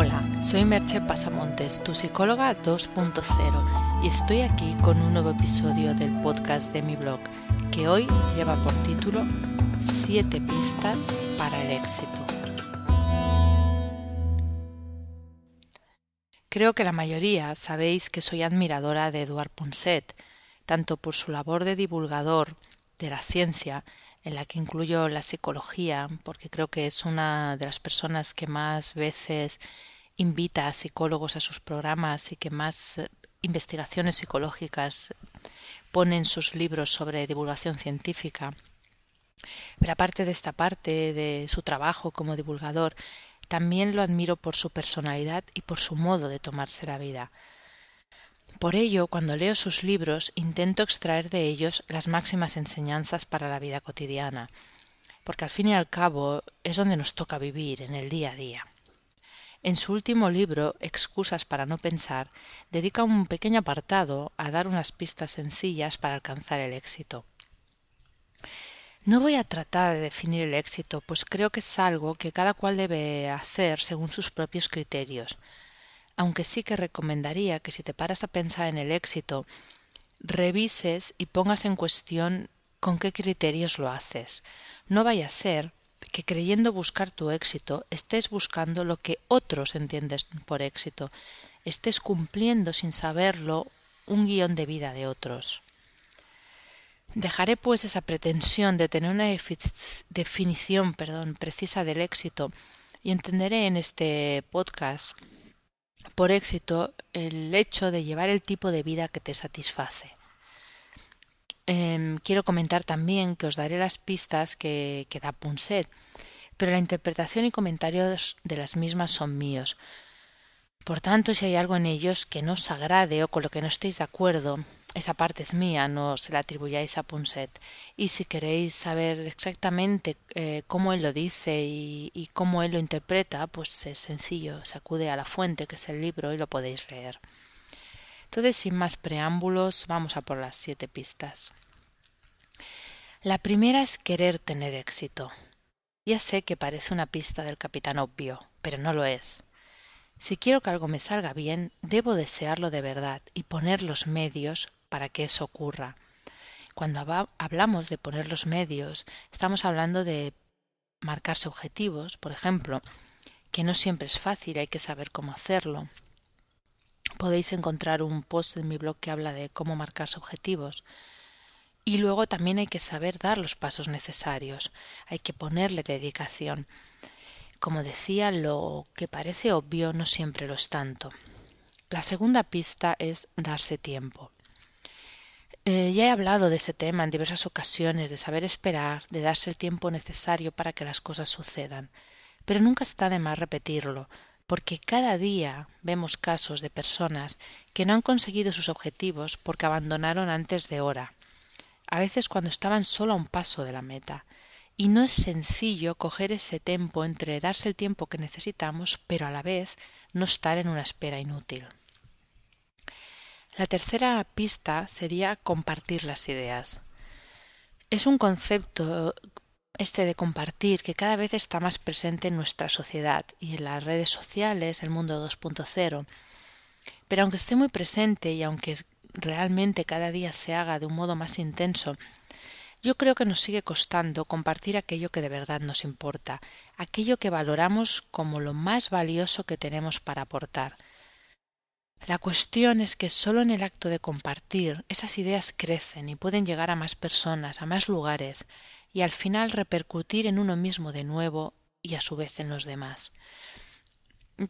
Hola, soy Merche Pasamontes, tu psicóloga 2.0, y estoy aquí con un nuevo episodio del podcast de mi blog, que hoy lleva por título 7 pistas para el éxito. Creo que la mayoría sabéis que soy admiradora de Eduard Ponset, tanto por su labor de divulgador de la ciencia, en la que incluyo la psicología, porque creo que es una de las personas que más veces invita a psicólogos a sus programas y que más eh, investigaciones psicológicas pone en sus libros sobre divulgación científica. Pero aparte de esta parte de su trabajo como divulgador, también lo admiro por su personalidad y por su modo de tomarse la vida. Por ello, cuando leo sus libros, intento extraer de ellos las máximas enseñanzas para la vida cotidiana, porque al fin y al cabo es donde nos toca vivir, en el día a día. En su último libro, Excusas para no pensar, dedica un pequeño apartado a dar unas pistas sencillas para alcanzar el éxito. No voy a tratar de definir el éxito, pues creo que es algo que cada cual debe hacer según sus propios criterios, aunque sí que recomendaría que si te paras a pensar en el éxito, revises y pongas en cuestión con qué criterios lo haces. No vaya a ser que creyendo buscar tu éxito estés buscando lo que otros entienden por éxito, estés cumpliendo sin saberlo un guion de vida de otros. Dejaré pues esa pretensión de tener una definición perdón, precisa del éxito y entenderé en este podcast por éxito el hecho de llevar el tipo de vida que te satisface. Em, quiero comentar también que os daré las pistas que, que da Punset, pero la interpretación y comentarios de las mismas son míos. Por tanto, si hay algo en ellos que no os agrade o con lo que no estéis de acuerdo, esa parte es mía, no se la atribuyáis a Punset. Y si queréis saber exactamente eh, cómo él lo dice y, y, cómo él lo interpreta, pues es sencillo, se acude a la fuente, que es el libro, y lo podéis leer. Entonces, sin más preámbulos, vamos a por las siete pistas. La primera es querer tener éxito. Ya sé que parece una pista del capitán obvio, pero no lo es. Si quiero que algo me salga bien, debo desearlo de verdad y poner los medios para que eso ocurra. Cuando hablamos de poner los medios, estamos hablando de marcarse objetivos, por ejemplo, que no siempre es fácil, hay que saber cómo hacerlo. Podéis encontrar un post en mi blog que habla de cómo marcarse objetivos. Y luego también hay que saber dar los pasos necesarios, hay que ponerle dedicación. Como decía, lo que parece obvio no siempre lo es tanto. La segunda pista es darse tiempo. Eh, ya he hablado de ese tema en diversas ocasiones, de saber esperar, de darse el tiempo necesario para que las cosas sucedan. Pero nunca está de más repetirlo, porque cada día vemos casos de personas que no han conseguido sus objetivos porque abandonaron antes de hora, a veces cuando estaban solo a un paso de la meta. Y no es sencillo coger ese tiempo entre darse el tiempo que necesitamos, pero a la vez no estar en una espera inútil. La tercera pista sería compartir las ideas. Es un concepto este de compartir que cada vez está más presente en nuestra sociedad y en las redes sociales, el mundo 2.0. Pero aunque esté muy presente y aunque realmente cada día se haga de un modo más intenso, yo creo que nos sigue costando compartir aquello que de verdad nos importa, aquello que valoramos como lo más valioso que tenemos para aportar, la cuestión es que solo en el acto de compartir esas ideas crecen y pueden llegar a más personas, a más lugares, y al final repercutir en uno mismo de nuevo y a su vez en los demás.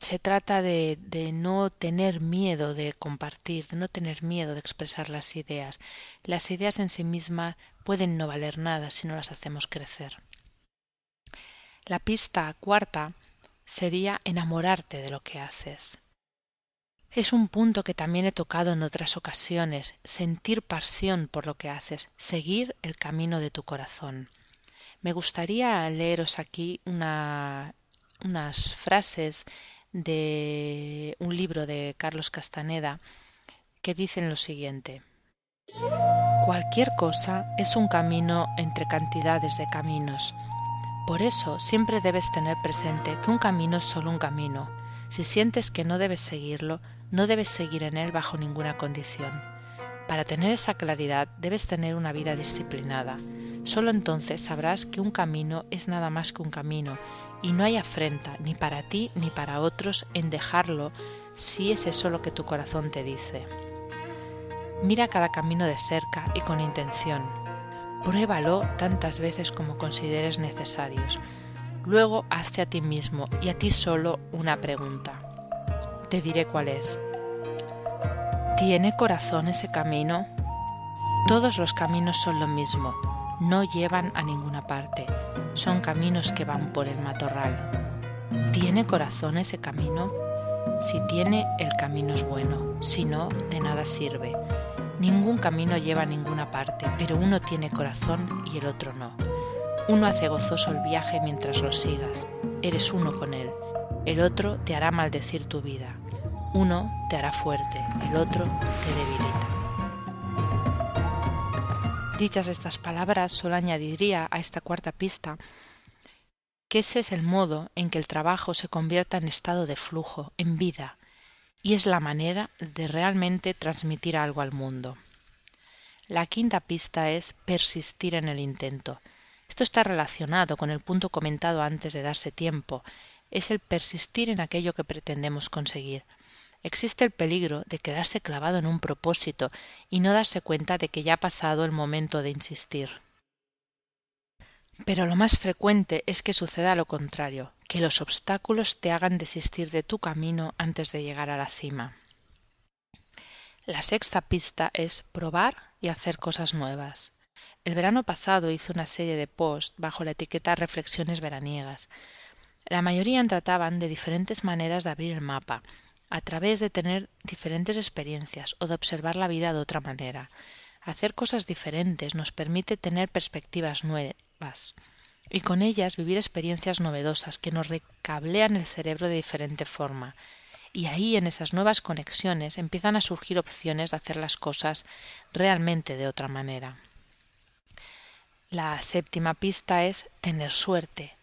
Se trata de, de no tener miedo de compartir, de no tener miedo de expresar las ideas. Las ideas en sí mismas pueden no valer nada si no las hacemos crecer. La pista cuarta sería enamorarte de lo que haces. Es un punto que también he tocado en otras ocasiones, sentir pasión por lo que haces, seguir el camino de tu corazón. Me gustaría leeros aquí una, unas frases de un libro de Carlos Castaneda que dicen lo siguiente. Cualquier cosa es un camino entre cantidades de caminos. Por eso siempre debes tener presente que un camino es solo un camino Si sientes que no debes seguirlo, no debes seguir en él bajo ninguna condición. Para tener esa claridad debes tener una vida disciplinada. Solo entonces sabrás que un camino es nada más que un camino y no hay afrenta ni para ti ni para otros en dejarlo si es eso lo que tu corazón te dice. Mira cada camino de cerca y con intención. Pruébalo tantas veces como consideres necesarios. Luego hazte a ti mismo y a ti solo una pregunta. Te diré cuál es. ¿Tiene corazón ese camino? Todos los caminos son lo mismo, no llevan a ninguna parte, son caminos que van por el matorral. ¿Tiene corazón ese camino? Si tiene, el camino es bueno, si no, de nada sirve. Ningún camino lleva a ninguna parte, pero uno tiene corazón y el otro no. Uno hace gozoso el viaje mientras lo sigas. Eres uno con él. El otro te hará maldecir tu vida. Uno te hará fuerte, el otro te debilita. Dichas estas palabras, solo añadiría a esta cuarta pista que ese es el modo en que el trabajo se convierta en estado de flujo, en vida, y es la manera de realmente transmitir algo al mundo. La quinta pista es persistir en el intento. Esto está relacionado con el punto comentado antes de darse tiempo, es el persistir en aquello que pretendemos conseguir. Existe el peligro de quedarse clavado en un propósito y no darse cuenta de que ya ha pasado el momento de insistir. Pero lo más frecuente es que suceda lo contrario, que los obstáculos te hagan desistir de tu camino antes de llegar a la cima. La sexta pista es probar y hacer cosas nuevas. El verano pasado hice una serie de posts bajo la etiqueta Reflexiones veraniegas. La mayoría trataban de diferentes maneras de abrir el mapa, a través de tener diferentes experiencias o de observar la vida de otra manera. Hacer cosas diferentes nos permite tener perspectivas nuevas y con ellas vivir experiencias novedosas que nos recablean el cerebro de diferente forma. Y ahí en esas nuevas conexiones empiezan a surgir opciones de hacer las cosas realmente de otra manera. La séptima pista es tener suerte.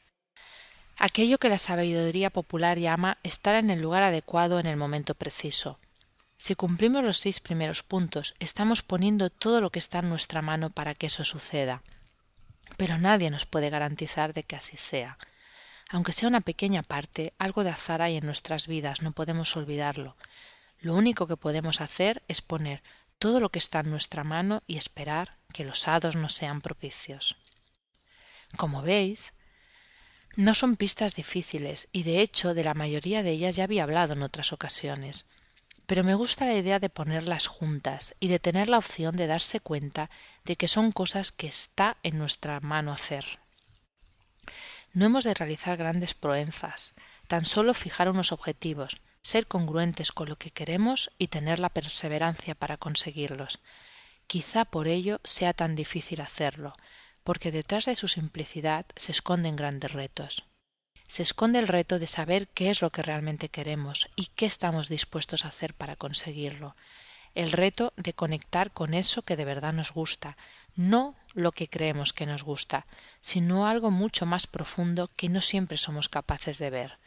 Aquello que la sabiduría popular llama estar en el lugar adecuado en el momento preciso. Si cumplimos los seis primeros puntos, estamos poniendo todo lo que está en nuestra mano para que eso suceda pero nadie nos puede garantizar de que así sea. Aunque sea una pequeña parte, algo de azar hay en nuestras vidas, no podemos olvidarlo. Lo único que podemos hacer es poner todo lo que está en nuestra mano y esperar que los hados nos sean propicios. Como veis, no son pistas difíciles y de hecho de la mayoría de ellas ya había hablado en otras ocasiones pero me gusta la idea de ponerlas juntas y de tener la opción de darse cuenta de que son cosas que está en nuestra mano hacer. No hemos de realizar grandes proezas, tan solo fijar unos objetivos, ser congruentes con lo que queremos y tener la perseverancia para conseguirlos. Quizá por ello sea tan difícil hacerlo, porque detrás de su simplicidad se esconden grandes retos se esconde el reto de saber qué es lo que realmente queremos y qué estamos dispuestos a hacer para conseguirlo. El reto de conectar con eso que de verdad nos gusta, no lo que creemos que nos gusta, sino algo mucho más profundo que no siempre somos capaces de ver.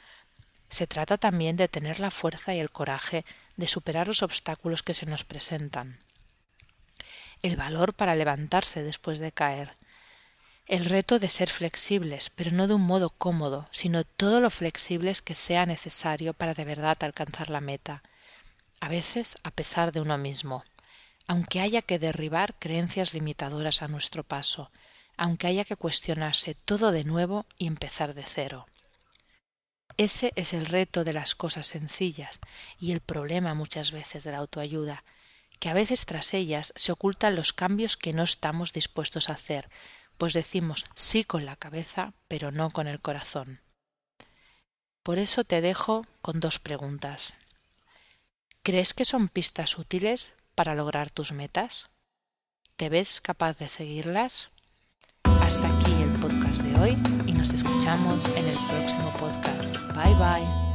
Se trata también de tener la fuerza y el coraje de superar los obstáculos que se nos presentan. El valor para levantarse después de caer, el reto de ser flexibles, pero no de un modo cómodo, sino todo lo flexibles que sea necesario para de verdad alcanzar la meta, a veces a pesar de uno mismo, aunque haya que derribar creencias limitadoras a nuestro paso, aunque haya que cuestionarse todo de nuevo y empezar de cero. Ese es el reto de las cosas sencillas y el problema muchas veces de la autoayuda, que a veces tras ellas se ocultan los cambios que no estamos dispuestos a hacer, pues decimos sí con la cabeza, pero no con el corazón. Por eso te dejo con dos preguntas. ¿Crees que son pistas útiles para lograr tus metas? ¿Te ves capaz de seguirlas? Hasta aquí el podcast de hoy y nos escuchamos en el próximo podcast. Bye bye.